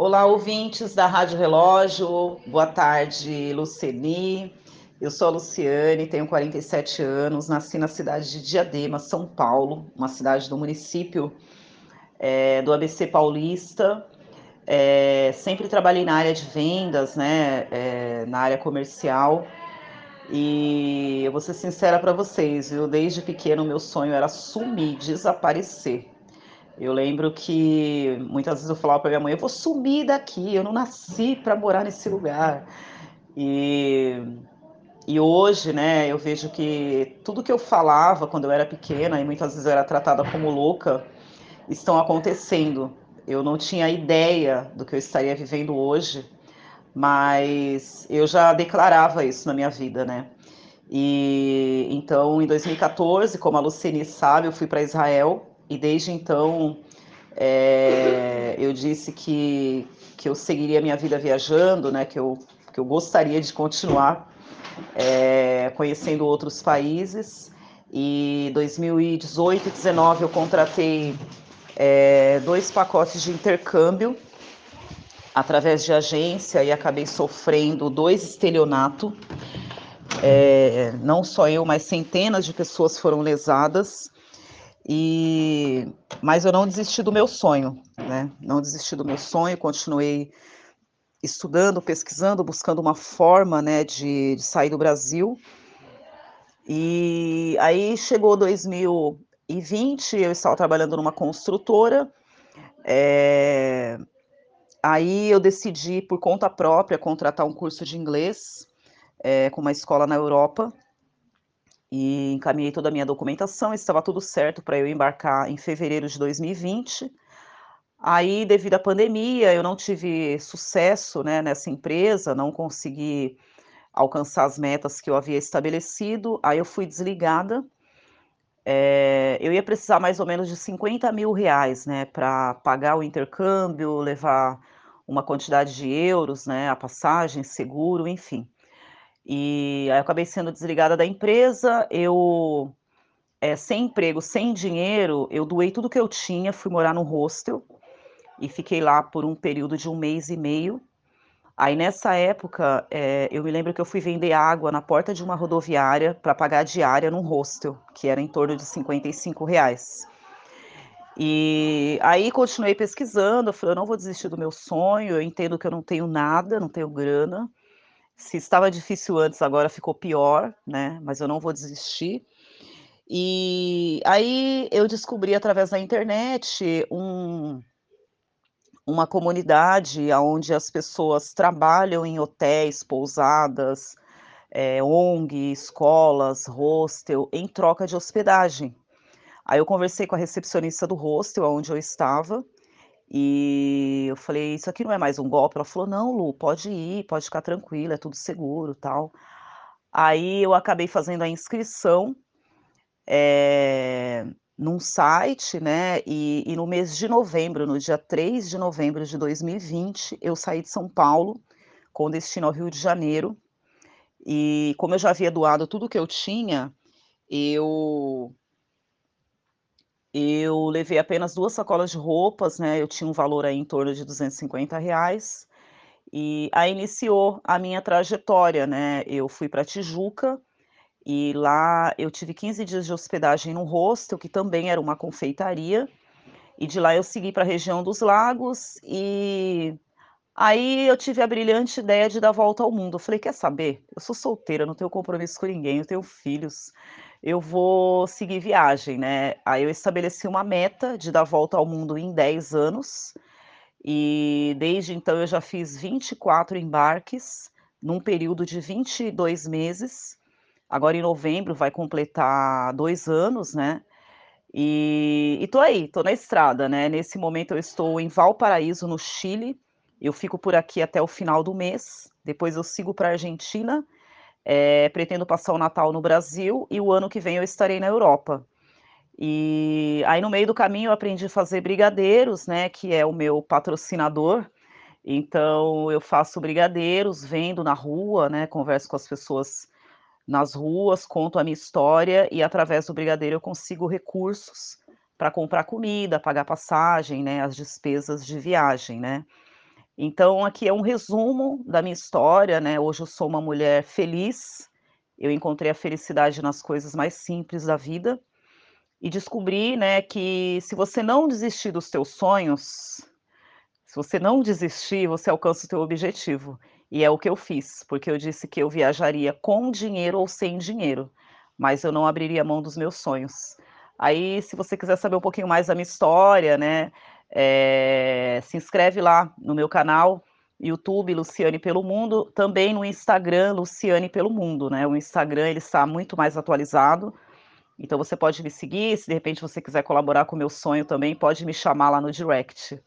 Olá, ouvintes da Rádio Relógio. Boa tarde, Luceni. Eu sou a Luciane, tenho 47 anos, nasci na cidade de Diadema, São Paulo, uma cidade do município é, do ABC Paulista. É, sempre trabalhei na área de vendas, né, é, na área comercial. E eu vou ser sincera para vocês, eu desde pequeno meu sonho era sumir, desaparecer. Eu lembro que muitas vezes eu falava para minha mãe: eu vou sumir daqui, eu não nasci para morar nesse lugar. E, e hoje, né, eu vejo que tudo que eu falava quando eu era pequena, e muitas vezes eu era tratada como louca, estão acontecendo. Eu não tinha ideia do que eu estaria vivendo hoje, mas eu já declarava isso na minha vida, né? E então, em 2014, como a Lucene sabe, eu fui para Israel e desde então é, eu disse que, que eu seguiria minha vida viajando, né, que, eu, que eu gostaria de continuar é, conhecendo outros países. E 2018 e 2019 eu contratei é, dois pacotes de intercâmbio através de agência e acabei sofrendo dois estelionatos. É, não só eu, mas centenas de pessoas foram lesadas. E mas eu não desisti do meu sonho, né? Não desisti do meu sonho, continuei estudando, pesquisando, buscando uma forma, né, de, de sair do Brasil. E aí chegou 2020, eu estava trabalhando numa construtora. É, aí eu decidi, por conta própria, contratar um curso de inglês é, com uma escola na Europa e encaminhei toda a minha documentação, estava tudo certo para eu embarcar em fevereiro de 2020. Aí, devido à pandemia, eu não tive sucesso né, nessa empresa, não consegui alcançar as metas que eu havia estabelecido, aí eu fui desligada. É, eu ia precisar mais ou menos de 50 mil reais né, para pagar o intercâmbio, levar uma quantidade de euros, né, a passagem, seguro, enfim. E aí eu acabei sendo desligada da empresa, eu, é, sem emprego, sem dinheiro, eu doei tudo que eu tinha, fui morar no hostel e fiquei lá por um período de um mês e meio. Aí nessa época, é, eu me lembro que eu fui vender água na porta de uma rodoviária para pagar a diária num hostel, que era em torno de 55 reais. E aí continuei pesquisando, eu falei, eu não vou desistir do meu sonho, eu entendo que eu não tenho nada, não tenho grana, se estava difícil antes, agora ficou pior, né? Mas eu não vou desistir. E aí eu descobri através da internet um, uma comunidade onde as pessoas trabalham em hotéis, pousadas, é, ONG, escolas, hostel, em troca de hospedagem. Aí eu conversei com a recepcionista do hostel onde eu estava, e eu falei: "Isso aqui não é mais um golpe?" Ela falou: "Não, Lu, pode ir, pode ficar tranquila, é tudo seguro, tal". Aí eu acabei fazendo a inscrição, eh, num site, né, e e no mês de novembro, no dia 3 de novembro de 2020, eu saí de São Paulo, com destino ao Rio de Janeiro, e como eu já havia doado tudo que eu tinha, eu eu levei apenas 2 sacolas de roupas, né, eu tinha um valor aí em torno de 250 reais, e aí iniciou a minha trajetória, né, eu fui para Tijuca, e lá eu tive 15 dias de hospedagem num hostel, que também era uma confeitaria, e de lá eu segui para a região dos lagos, e aí eu tive a brilhante ideia de dar volta ao mundo, eu falei: "Quer saber? Eu sou solteira, não tenho compromisso com ninguém, eu tenho filhos, eu vou seguir viagem, né. Aí eu estabeleci uma meta de dar a volta ao mundo em 10 anos, e desde então eu já fiz 24 embarques, num período de 22 meses. Agora em novembro vai completar 2 anos, né. E tô aí, tô na estrada, né. Nesse momento eu estou em Valparaíso, no Chile, eu fico por aqui até o final do mês, depois eu sigo pra Argentina eh, pretendo passar o Natal no Brasil e o ano que vem eu estarei na Europa. E aí no meio do caminho eu aprendi a fazer brigadeiros, né, que é o meu patrocinador, então eu faço brigadeiros, vendo na rua, né, converso com as pessoas nas ruas, conto a minha história e através do brigadeiro eu consigo recursos para comprar comida, pagar passagem, né, as despesas de viagem, né. Então aqui é um resumo da minha história, né, hoje eu sou uma mulher feliz, eu encontrei a felicidade nas coisas mais simples da vida, e descobri, né, que se você não desistir dos teus sonhos, se você não desistir, você alcança o teu objetivo, e é o que eu fiz, porque eu disse que eu viajaria com dinheiro ou sem dinheiro, mas eu não abriria mão dos meus sonhos. Aí se você quiser saber um pouquinho mais da minha história, né, eh, se inscreve lá no meu canal, YouTube Luciane pelo Mundo, também no Instagram Luciane pelo Mundo, né, o Instagram ele está muito mais atualizado, então você pode me seguir, se de repente você quiser colaborar com o meu sonho também, pode me chamar lá no direct.